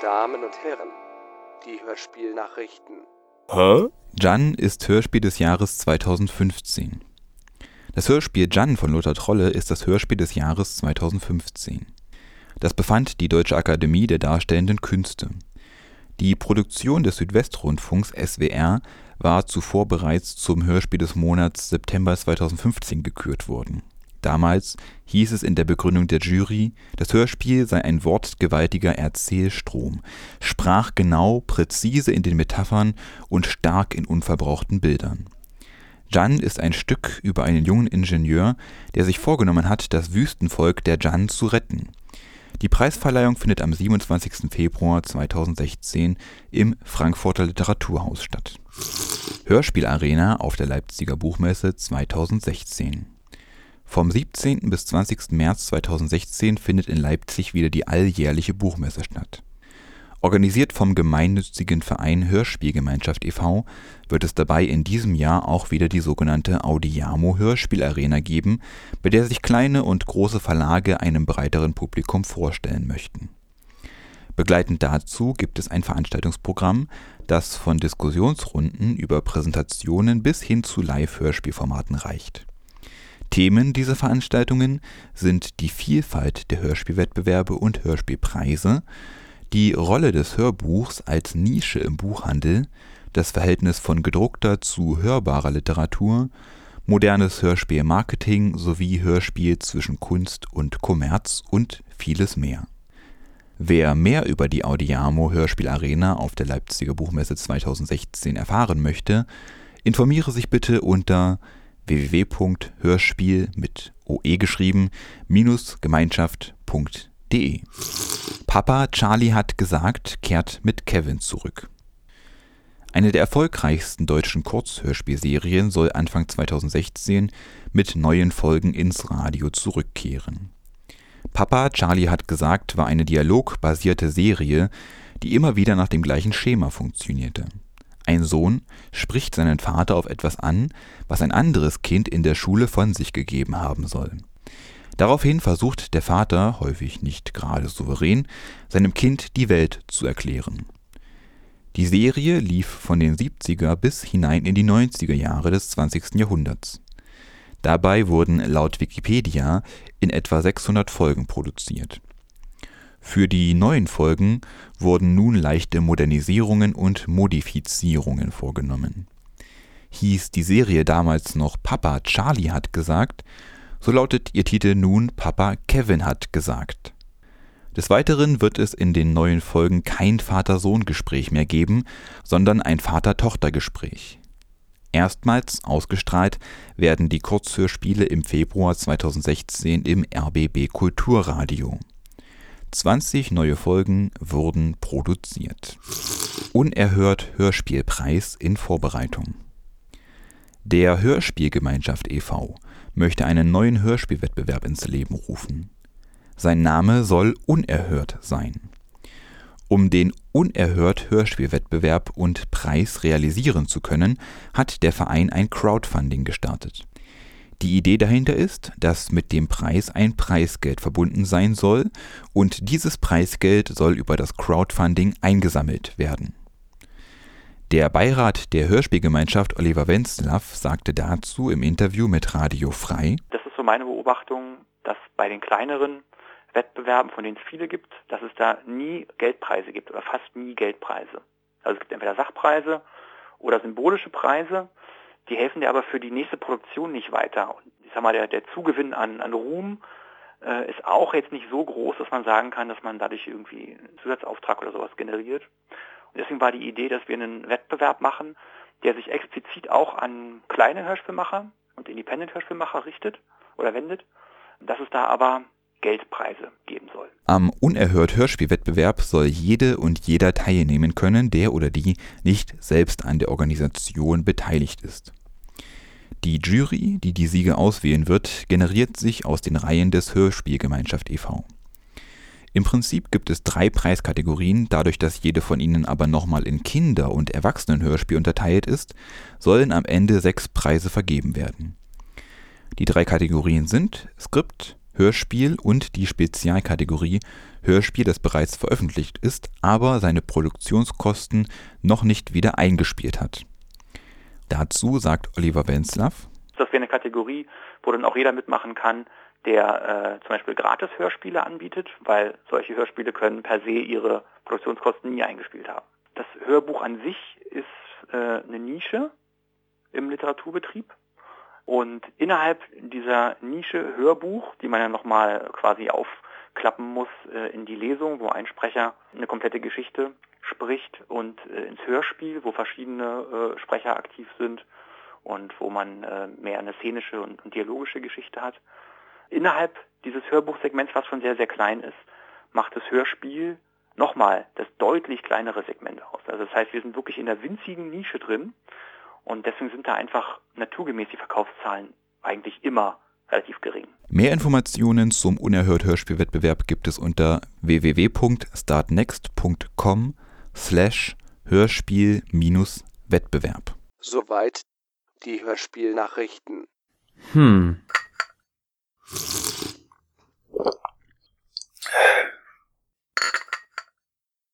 Damen und Herren, die Hörspielnachrichten. Hä? Jan ist Hörspiel des Jahres 2015. Das Hörspiel Jan von Lothar Trolle ist das Hörspiel des Jahres 2015. Das befand die Deutsche Akademie der Darstellenden Künste. Die Produktion des Südwestrundfunks SWR war zuvor bereits zum Hörspiel des Monats September 2015 gekürt worden. Damals hieß es in der Begründung der Jury, das Hörspiel sei ein wortgewaltiger Erzählstrom, sprachgenau, präzise in den Metaphern und stark in unverbrauchten Bildern. Jan ist ein Stück über einen jungen Ingenieur, der sich vorgenommen hat, das Wüstenvolk der Jan zu retten. Die Preisverleihung findet am 27. Februar 2016 im Frankfurter Literaturhaus statt. Hörspielarena auf der Leipziger Buchmesse 2016 vom 17. bis 20. März 2016 findet in Leipzig wieder die alljährliche Buchmesse statt. Organisiert vom gemeinnützigen Verein Hörspielgemeinschaft e.V. wird es dabei in diesem Jahr auch wieder die sogenannte Audiamo Hörspielarena geben, bei der sich kleine und große Verlage einem breiteren Publikum vorstellen möchten. Begleitend dazu gibt es ein Veranstaltungsprogramm, das von Diskussionsrunden über Präsentationen bis hin zu Live-Hörspielformaten reicht Themen dieser Veranstaltungen sind die Vielfalt der Hörspielwettbewerbe und Hörspielpreise, die Rolle des Hörbuchs als Nische im Buchhandel, das Verhältnis von gedruckter zu hörbarer Literatur, modernes Hörspielmarketing sowie Hörspiel zwischen Kunst und Kommerz und vieles mehr. Wer mehr über die Audiamo Hörspielarena auf der Leipziger Buchmesse 2016 erfahren möchte, informiere sich bitte unter www.hörspiel mit oe geschrieben Gemeinschaft.de. Papa Charlie hat gesagt kehrt mit Kevin zurück. Eine der erfolgreichsten deutschen Kurzhörspielserien soll Anfang 2016 mit neuen Folgen ins Radio zurückkehren. Papa Charlie hat gesagt war eine dialogbasierte Serie, die immer wieder nach dem gleichen Schema funktionierte ein Sohn spricht seinen Vater auf etwas an, was ein anderes Kind in der Schule von sich gegeben haben soll. Daraufhin versucht der Vater, häufig nicht gerade souverän, seinem Kind die Welt zu erklären. Die Serie lief von den 70er bis hinein in die 90er Jahre des 20. Jahrhunderts. Dabei wurden laut Wikipedia in etwa 600 Folgen produziert für die neuen Folgen wurden nun leichte Modernisierungen und Modifizierungen vorgenommen. Hieß die Serie damals noch Papa Charlie hat gesagt, so lautet ihr Titel nun Papa Kevin hat gesagt. Des Weiteren wird es in den neuen Folgen kein Vater-Sohn-Gespräch mehr geben, sondern ein Vater-Tochter-Gespräch. Erstmals ausgestrahlt werden die Kurzhörspiele im Februar 2016 im RBB Kulturradio 20 neue Folgen wurden produziert. Unerhört Hörspielpreis in Vorbereitung. Der Hörspielgemeinschaft e.V. möchte einen neuen Hörspielwettbewerb ins Leben rufen. Sein Name soll Unerhört sein. Um den Unerhört Hörspielwettbewerb und Preis realisieren zu können, hat der Verein ein Crowdfunding gestartet die Idee dahinter ist, dass mit dem Preis ein Preisgeld verbunden sein soll und dieses Preisgeld soll über das Crowdfunding eingesammelt werden. Der Beirat der Hörspielgemeinschaft Oliver Wenzlaff sagte dazu im Interview mit Radio Frei: Das ist so meine Beobachtung, dass bei den kleineren Wettbewerben, von denen es viele gibt, dass es da nie Geldpreise gibt oder fast nie Geldpreise. Also es gibt entweder Sachpreise oder symbolische Preise die helfen dir aber für die nächste Produktion nicht weiter. Und ich sag mal, der, der Zugewinn an, an Ruhm äh, ist auch jetzt nicht so groß, dass man sagen kann, dass man dadurch irgendwie einen Zusatzauftrag oder sowas generiert. Und deswegen war die Idee, dass wir einen Wettbewerb machen, der sich explizit auch an kleine Hörspielmacher und Independent-Hörspielmacher richtet oder wendet. Dass es da aber Geldpreise geben soll. Am Unerhört Hörspielwettbewerb soll jede und jeder teilnehmen können, der oder die nicht selbst an der Organisation beteiligt ist. Die Jury, die die Siege auswählen wird, generiert sich aus den Reihen des Hörspielgemeinschaft e.V. Im Prinzip gibt es drei Preiskategorien, dadurch, dass jede von ihnen aber nochmal in Kinder- und Erwachsenenhörspiel unterteilt ist, sollen am Ende sechs Preise vergeben werden. Die drei Kategorien sind Skript, Hörspiel und die Spezialkategorie Hörspiel, das bereits veröffentlicht ist, aber seine Produktionskosten noch nicht wieder eingespielt hat. Dazu sagt Oliver Wenzlaff. Das wäre eine Kategorie, wo dann auch jeder mitmachen kann, der äh, zum Beispiel Gratis-Hörspiele anbietet, weil solche Hörspiele können per se ihre Produktionskosten nie eingespielt haben. Das Hörbuch an sich ist äh, eine Nische im Literaturbetrieb. Und innerhalb dieser Nische Hörbuch, die man ja nochmal quasi aufklappen muss äh, in die Lesung, wo ein Sprecher eine komplette Geschichte spricht und äh, ins Hörspiel, wo verschiedene äh, Sprecher aktiv sind und wo man äh, mehr eine szenische und, und dialogische Geschichte hat. Innerhalb dieses Hörbuchsegments, was schon sehr, sehr klein ist, macht das Hörspiel nochmal das deutlich kleinere Segment aus. Also das heißt, wir sind wirklich in der winzigen Nische drin und deswegen sind da einfach naturgemäß die Verkaufszahlen eigentlich immer relativ gering. Mehr Informationen zum Unerhört Hörspielwettbewerb gibt es unter www.startnext.com slash Hörspiel-Wettbewerb. Soweit die Hörspielnachrichten. Hm.